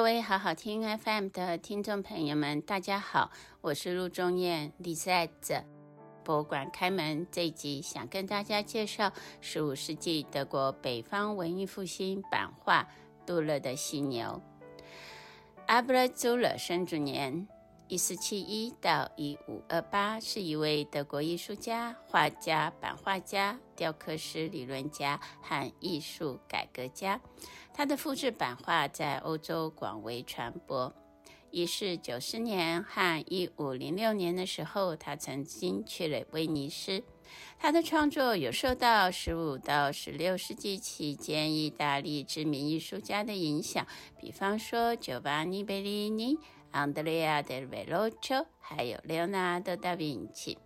各位好好听 FM 的听众朋友们，大家好，我是陆中燕 l i s e t。博物馆开门这一集，想跟大家介绍十五世纪德国北方文艺复兴版画杜勒的犀牛。阿布拉杜勒生卒年一四七一到一五二八，是一位德国艺术家、画家、版画家、雕刻师、理论家和艺术改革家。他的复制版画在欧洲广为传播。一四九四年和一五零六年的时候，他曾经去了威尼斯。他的创作有受到十五到十六世纪期间意大利知名艺术家的影响，比方说乔瓦尼·贝利尼 Giovanni Bellini、Andrea del Verrocchio，还有 Leonardo da Vinci。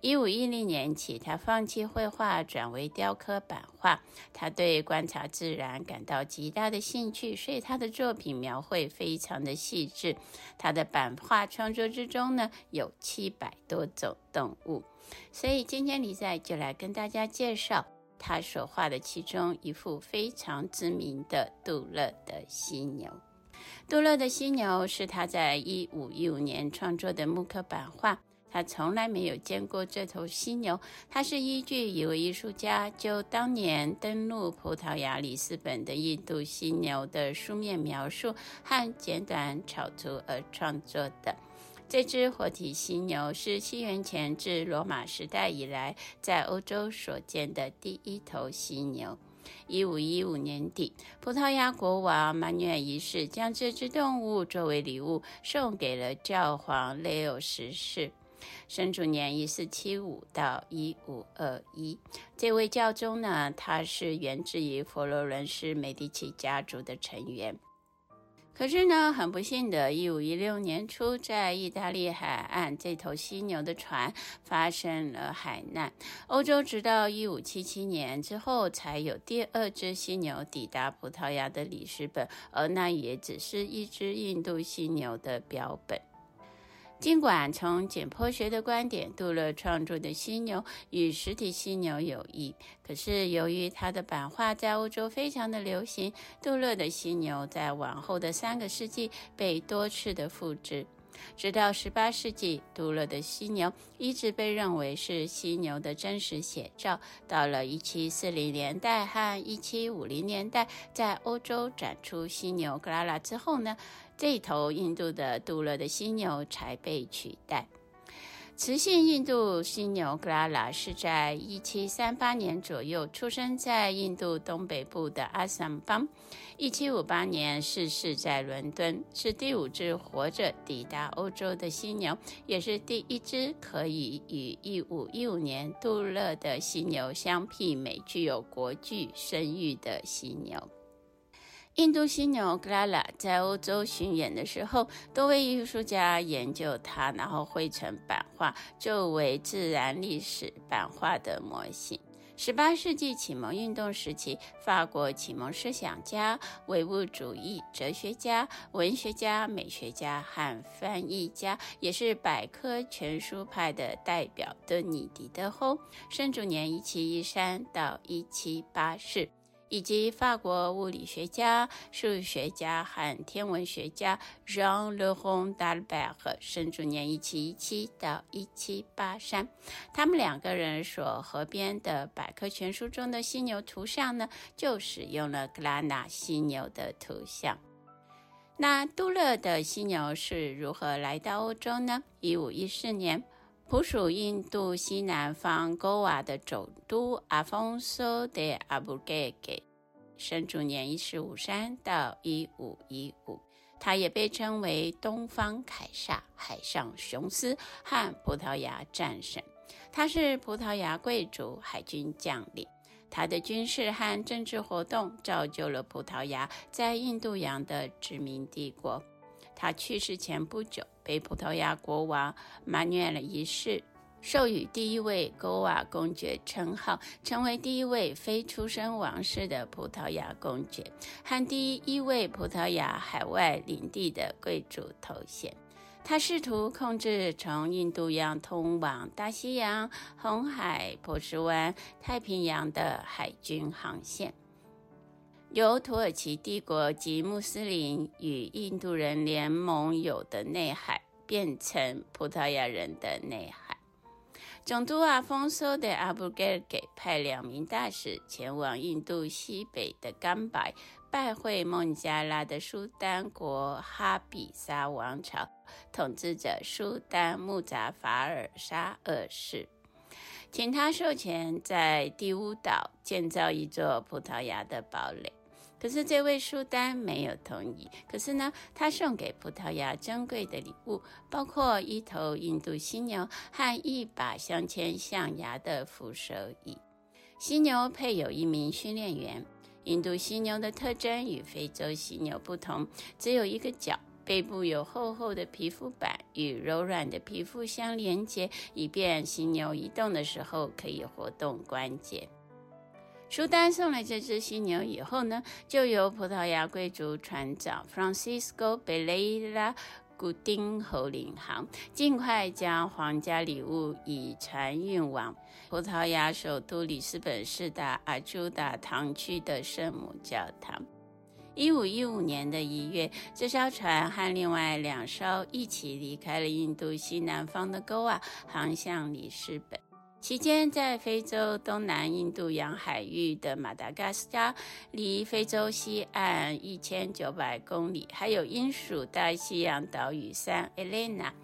一五一零年起，他放弃绘画，转为雕刻版画。他对观察自然感到极大的兴趣，所以他的作品描绘非常的细致。他的版画创作之中呢，有七百多种动物。所以今天李在就来跟大家介绍他所画的其中一幅非常知名的杜勒的犀牛。杜勒的犀牛是他在一五一五年创作的木刻版画。他从来没有见过这头犀牛。他是依据一位艺术家就当年登陆葡萄牙里斯本的印度犀牛的书面描述和简短草图而创作的。这只活体犀牛是西元前至罗马时代以来在欧洲所见的第一头犀牛。一五一五年底，葡萄牙国王马努尔一世将这只动物作为礼物送给了教皇雷欧十世。生卒年一四七五到一五二一，这位教宗呢，他是源自于佛罗伦斯美第奇家族的成员。可是呢，很不幸的，一五一六年初，在意大利海岸，这头犀牛的船发生了海难。欧洲直到一五七七年之后，才有第二只犀牛抵达葡萄牙的里斯本，而那也只是一只印度犀牛的标本。尽管从解剖学的观点，杜勒创作的犀牛与实体犀牛有异，可是由于他的版画在欧洲非常的流行，杜勒的犀牛在往后的三个世纪被多次的复制。直到十八世纪，杜勒的犀牛一直被认为是犀牛的真实写照。到了一七四零年代和一七五零年代，在欧洲展出犀牛格拉拉之后呢，这头印度的杜勒的犀牛才被取代。雌性印度犀牛格拉拉是在一七三八年左右出生在印度东北部的阿萨姆邦，一七五八年逝世在伦敦，是第五只活着抵达欧洲的犀牛，也是第一只可以与一五一五年杜勒的犀牛相媲美、具有国际声誉的犀牛。印度犀牛格拉拉在欧洲巡演的时候，多位艺术家研究它，然后绘成版画，作为自然历史版画的模型。十八世纪启蒙运动时期，法国启蒙思想家、唯物主义哲学家、文学家、美学家和翻译家，也是百科全书派的代表的尼迪德侯，生卒年一七一三到一七八四。以及法国物理学家、数学家和天文学家 Jean-Le Rond d'Albert 生卒年一七一七到一七八三。他们两个人所合编的百科全书中的犀牛图像呢，就使用了格拉纳犀牛的图像。那杜勒的犀牛是如何来到欧洲呢？一五一四年。普属印度西南方戈瓦的总督阿方索·德·阿布盖给，生卒年一四五三到一五一五，他也被称为东方凯撒、海上雄狮和葡萄牙战神。他是葡萄牙贵族海军将领，他的军事和政治活动造就了葡萄牙在印度洋的殖民帝国。他去世前不久，被葡萄牙国王马努尔一世授予第一位高瓦公爵称号，成为第一位非出身王室的葡萄牙公爵，和第一位葡萄牙海外领地的贵族头衔。他试图控制从印度洋通往大西洋、红海、波斯湾、太平洋的海军航线。由土耳其帝国及穆斯林与印度人联盟有的内海，变成葡萄牙人的内海。总督阿丰索的阿布盖尔给派两名大使前往印度西北的甘白，拜会孟加拉的苏丹国哈比沙王朝统治者苏丹穆扎法尔沙二世，请他授权在第乌岛建造一座葡萄牙的堡垒。可是这位苏丹没有同意。可是呢，他送给葡萄牙珍贵的礼物，包括一头印度犀牛和一把镶嵌象牙的扶手椅。犀牛配有一名训练员。印度犀牛的特征与非洲犀牛不同，只有一个角，背部有厚厚的皮肤板与柔软的皮肤相连接，以便犀牛移动的时候可以活动关节。苏丹送了这只犀牛以后呢，就由葡萄牙贵族船长 Francisco b e l e r a 古丁侯领航，尽快将皇家礼物以船运往葡萄牙首都里斯本市的阿朱达堂区的圣母教堂。一五一五年的一月，这艘船和另外两艘一起离开了印度西南方的沟瓦，航向里斯本。期间，在非洲东南印度洋海域的马达加斯加，离非洲西岸一千九百公里，还有英属大西洋岛屿圣艾蕾娜，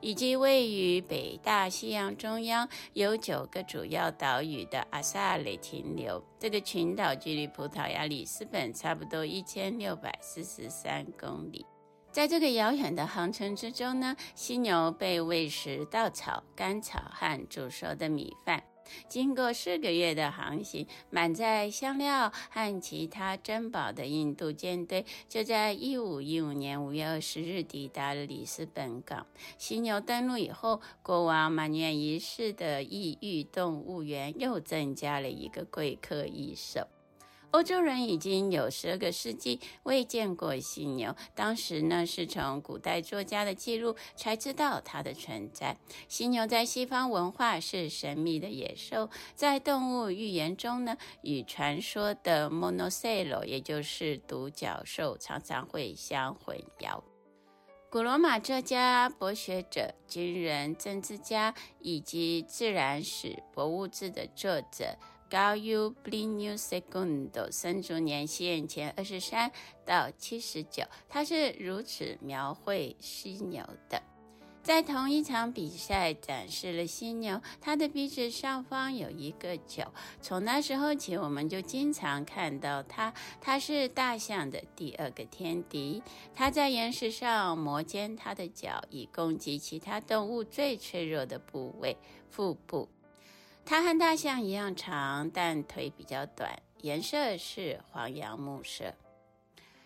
以及位于北大西洋中央有九个主要岛屿的阿萨雷停留。这个群岛距离葡萄牙里斯本差不多一千六百四十三公里。在这个遥远的航程之中呢，犀牛被喂食稻草、干草和煮熟的米饭。经过四个月的航行，满载香料和其他珍宝的印度舰队就在一五一五年五月二十日抵达了里斯本港。犀牛登陆以后，国王马尼尔一世的异域动物园又增加了一个贵客一手。欧洲人已经有十二个世纪未见过犀牛，当时呢是从古代作家的记录才知道它的存在。犀牛在西方文化是神秘的野兽，在动物寓言中呢，与传说的 Monocelo，也就是独角兽，常常会相混淆。古罗马作家、博学者、军人、政治家以及自然史博物志的作者。Gaius Plinius II 生卒年西元前二十三到七十九，他是如此描绘犀牛的。在同一场比赛展示了犀牛，它的鼻子上方有一个角。从那时候起，我们就经常看到它。它是大象的第二个天敌。它在岩石上磨尖它的角，以攻击其他动物最脆弱的部位——腹部。它和大象一样长，但腿比较短，颜色是黄杨木色。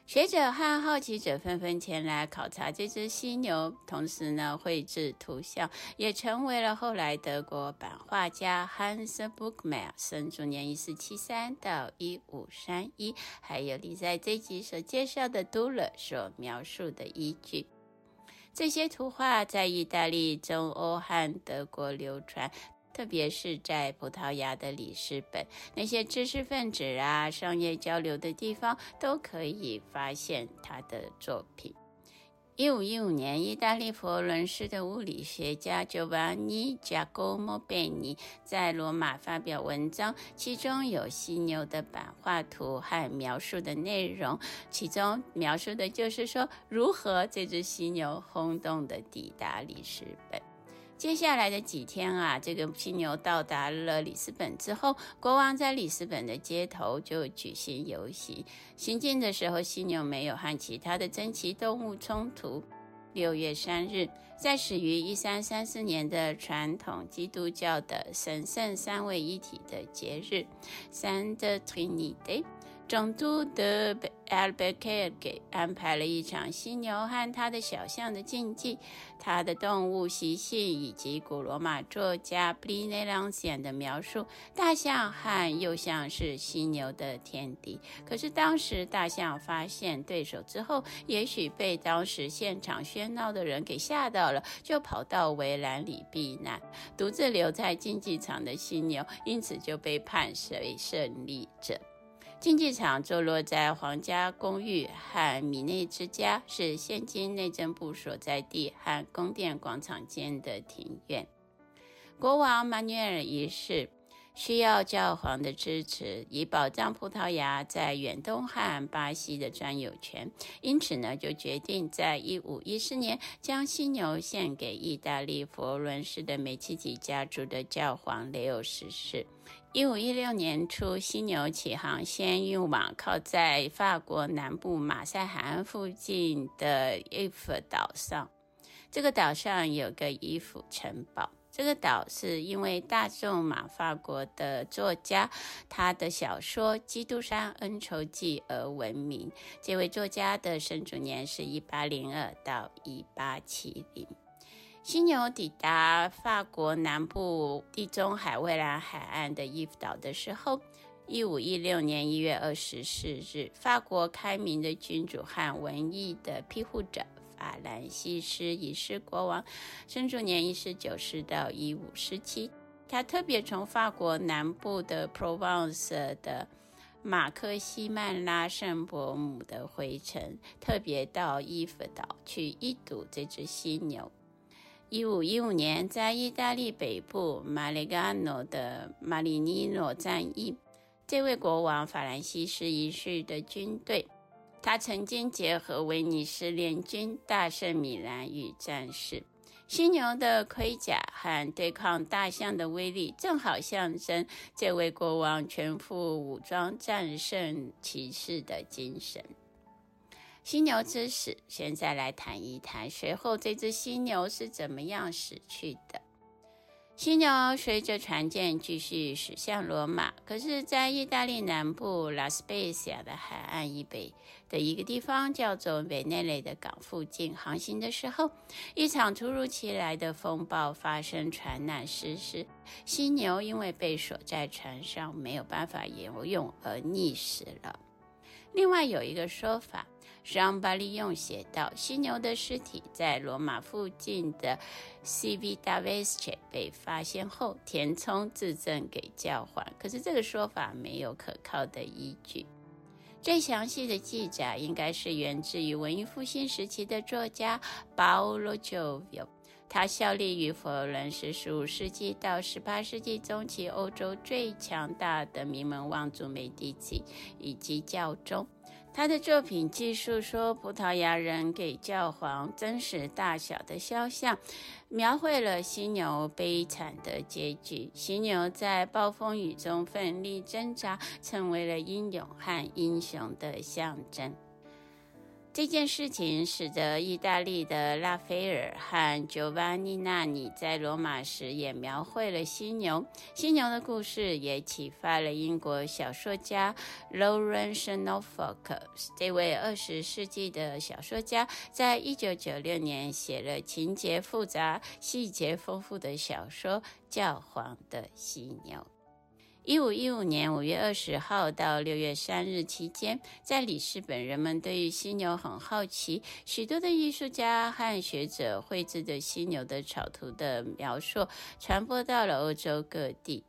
学者和好奇者纷纷前来考察这只犀牛，同时呢，绘制图像，也成为了后来德国版画家 Hans Buchmayr 生卒年一四七三到一五三一，还有你在这集所介绍的 Dürer 所描述的依据。这些图画在意大利、中欧和德国流传。特别是在葡萄牙的里斯本，那些知识分子啊、商业交流的地方，都可以发现他的作品。一五一五年，意大利佛罗伦斯的物理学家 Giovanni Giacomo Beni 在罗马发表文章，其中有犀牛的版画图和描述的内容，其中描述的就是说，如何这只犀牛轰动的抵达里斯本。接下来的几天啊，这个犀牛到达了里斯本之后，国王在里斯本的街头就举行游行。行进的时候，犀牛没有和其他的珍奇动物冲突。六月三日，在始于一三三四年的传统基督教的神圣三位一体的节日 Saint Trinity，总督的 Albuquerque 给安排了一场犀牛和他的小象的竞技，他的动物习性以及古罗马作家 Pliny 的描述，大象和幼象是犀牛的天敌。可是当时大象发现对手之后，也许被当时现场喧闹的人给吓到了，就跑到围栏里避难。独自留在竞技场的犀牛，因此就被判为胜利者。竞技场坐落在皇家公寓和米内之家，是现今内政部所在地和宫殿广场间的庭院。国王马努尔一世需要教皇的支持，以保障葡萄牙在远东和巴西的专有权，因此呢，就决定在一五一四年将犀牛献给意大利佛伦斯的美琪吉家族的教皇雷欧十世。一五一六年初，犀牛启航，先运往靠在法国南部马赛海岸附近的伊夫岛上。这个岛上有个伊夫城堡。这个岛是因为大仲马法国的作家他的小说《基督山恩仇记》而闻名。这位作家的生卒年是一八零二到一八七零。犀牛抵达法国南部地中海蔚蓝海岸的伊夫岛的时候，一五一六年一月二十四日，法国开明的君主和文艺的庇护者法兰西斯一世国王，生卒年一四九四到一五四七，他特别从法国南部的 Provence 的马克西曼拉圣伯姆的回程，特别到伊夫岛去一睹这只犀牛。一五一五年，在意大利北部马里加诺的马里尼诺战役，这位国王法兰西斯一世的军队，他曾经结合威尼斯联军大胜米兰与战士。犀牛的盔甲和对抗大象的威力，正好象征这位国王全副武装战胜骑士的精神。犀牛之死，现在来谈一谈，随后这只犀牛是怎么样死去的。犀牛随着船舰继续驶向罗马，可是，在意大利南部拉斯贝西亚的海岸以北的一个地方，叫做维内雷的港附近航行的时候，一场突如其来的风暴发生，船难失事。犀牛因为被锁在船上，没有办法游泳而溺死了。另外有一个说法。让巴利用写道：犀牛的尸体在罗马附近的 Civitavecchia 被发现后，填充自证给教皇。可是这个说法没有可靠的依据。最详细的记载应该是源自于文艺复兴时期的作家 Paolo Giovio，他效力于佛罗伦斯十五世纪到十八世纪中期欧洲最强大的名门望族美第奇以及教宗。他的作品记述说，葡萄牙人给教皇真实大小的肖像，描绘了犀牛悲惨的结局。犀牛在暴风雨中奋力挣扎，成为了英勇和英雄的象征。这件事情使得意大利的拉斐尔和乔瓦尼·纳尼在罗马时也描绘了犀牛。犀牛的故事也启发了英国小说家 Lawrence Norfolk。这位二十世纪的小说家，在一九九六年写了情节复杂、细节丰富的小说《教皇的犀牛》。一五一五年五月二十号到六月三日期间，在里斯本，人们对于犀牛很好奇，许多的艺术家和学者绘制的犀牛的草图的描述传播到了欧洲各地。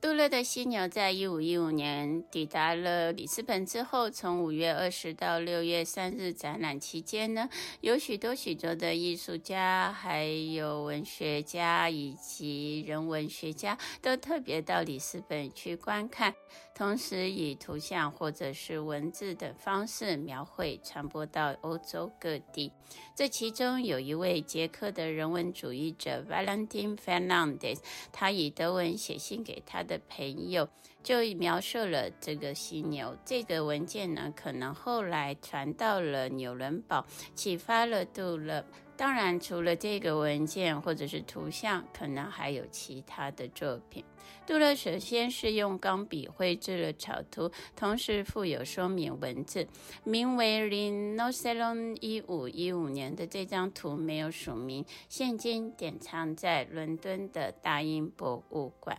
杜勒的犀牛在一五一五年抵达了里斯本之后，从五月二十到六月三日展览期间呢，有许多许多的艺术家、还有文学家以及人文学家都特别到里斯本去观看，同时以图像或者是文字等方式描绘，传播到欧洲各地。这其中有一位捷克的人文主义者 Valentin Fernandez，他以德文写信给他的朋友，就描述了这个犀牛。这个文件呢，可能后来传到了纽伦堡，启发了杜勒当然，除了这个文件或者是图像，可能还有其他的作品。杜勒首先是用钢笔绘制了草图，同时附有说明文字，名为 Rhinocéron 一五一五年的这张图没有署名，现今典藏在伦敦的大英博物馆。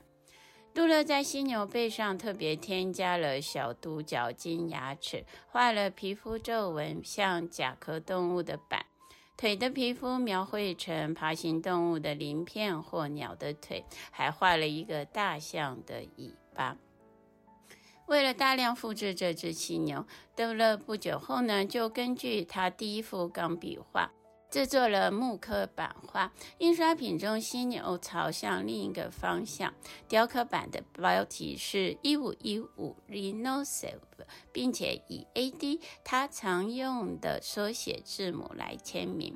杜勒在犀牛背上特别添加了小独角金牙齿，画了皮肤皱纹，像甲壳动物的板。腿的皮肤描绘成爬行动物的鳞片或鸟的腿，还画了一个大象的尾巴。为了大量复制这只犀牛，杜勒不久后呢，就根据他第一幅钢笔画。制作了木刻版画，印刷品中犀牛朝向另一个方向。雕刻版的标题是一五一五 r e n o s e v 并且以 AD 他常用的缩写字母来签名。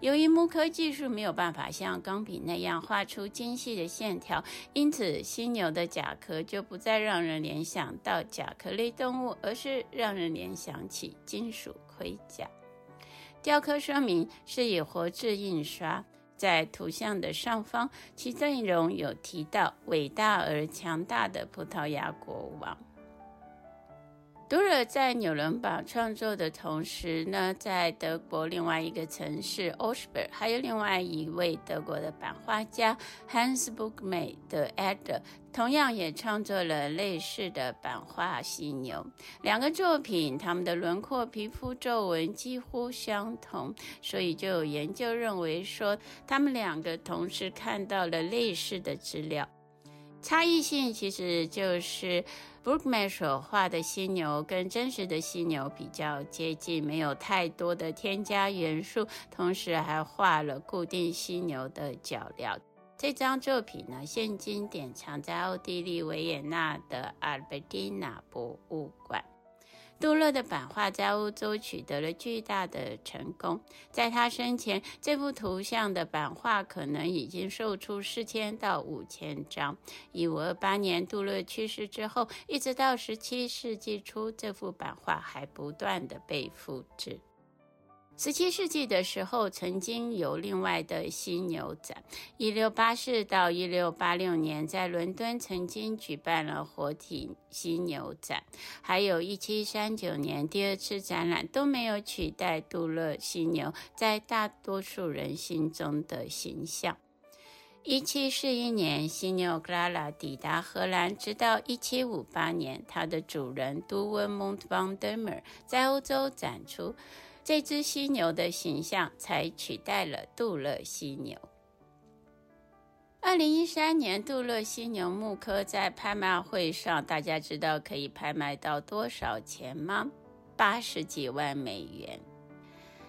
由于木刻技术没有办法像钢笔那样画出精细的线条，因此犀牛的甲壳就不再让人联想到甲壳类动物，而是让人联想起金属盔甲。雕刻说明是以活字印刷，在图像的上方，其内容有提到伟大而强大的葡萄牙国王。杜勒在纽伦堡创作的同时呢，在德国另外一个城市 Augsburg，还有另外一位德国的版画家 Hans Burgkmair 的 Adler，同样也创作了类似的版画犀牛。两个作品，他们的轮廓、皮肤皱纹几乎相同，所以就有研究认为说，他们两个同时看到了类似的资料。差异性其实就是。Brookman 所画的犀牛跟真实的犀牛比较接近，没有太多的添加元素，同时还画了固定犀牛的脚镣。这张作品呢，现今典藏在奥地利维也纳的阿尔贝蒂娜博物馆。杜勒的版画在欧洲取得了巨大的成功。在他生前，这幅图像的版画可能已经售出四千到五千张。一五二八年，杜勒去世之后，一直到十七世纪初，这幅版画还不断的被复制。十七世纪的时候，曾经有另外的犀牛展。一六八四到一六八六年，在伦敦曾经举办了活体犀牛展。还有一七三九年第二次展览，都没有取代杜勒犀牛在大多数人心中的形象。一七四一年，犀牛克拉拉抵达荷兰，直到一七五八年，它的主人杜温蒙特方德梅尔在欧洲展出。这只犀牛的形象才取代了杜勒犀牛。二零一三年，杜勒犀牛木刻在拍卖会上，大家知道可以拍卖到多少钱吗？八十几万美元。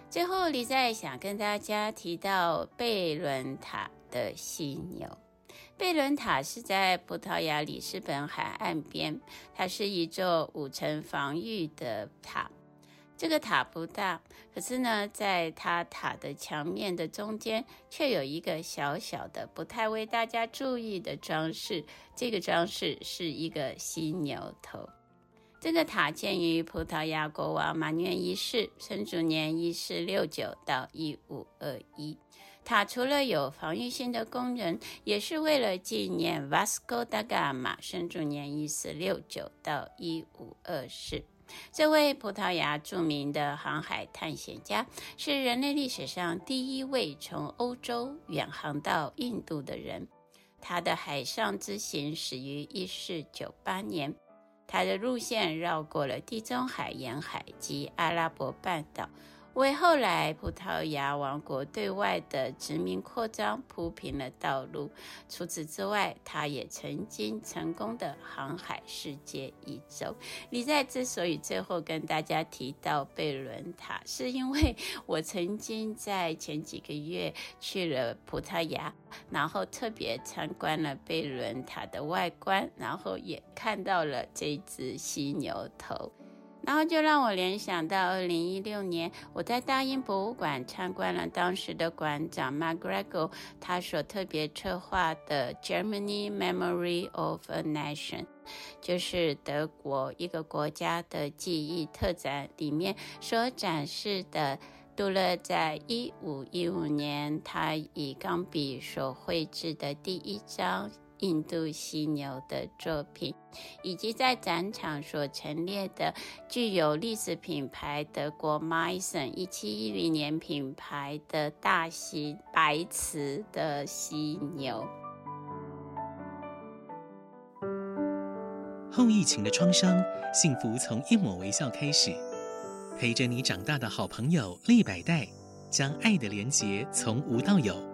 最后，李在想跟大家提到贝伦塔的犀牛。贝伦塔是在葡萄牙里斯本海岸边，它是一座五层防御的塔。这个塔不大，可是呢，在它塔的墙面的中间，却有一个小小的、不太为大家注意的装饰。这个装饰是一个犀牛头。这个塔建于葡萄牙国王马涅一世生卒年一四六九到一五二一。塔除了有防御性的功能，也是为了纪念 Vasco da Gama 生卒年一四六九到一五二四。这位葡萄牙著名的航海探险家，是人类历史上第一位从欧洲远航到印度的人。他的海上之行始于一四九八年，他的路线绕过了地中海沿海及阿拉伯半岛。为后来葡萄牙王国对外的殖民扩张铺平了道路。除此之外，他也曾经成功的航海世界一周。李在之所以最后跟大家提到贝伦塔，是因为 我曾经在前几个月去了葡萄牙，然后特别参观了贝伦塔的外观，然后也看到了这只犀牛头。然后就让我联想到二零一六年，我在大英博物馆参观了当时的馆长 MacGregor 他所特别策划的 Germany Memory of a Nation，就是德国一个国家的记忆特展里面所展示的杜勒在一五一五年，他以钢笔所绘制的第一张印度犀牛的作品，以及在展场所陈列的具有历史品牌德国 Mason 一七一零年品牌的大型白瓷的犀牛。后疫情的创伤，幸福从一抹微笑开始。陪着你长大的好朋友利百代，将爱的连结从无到有。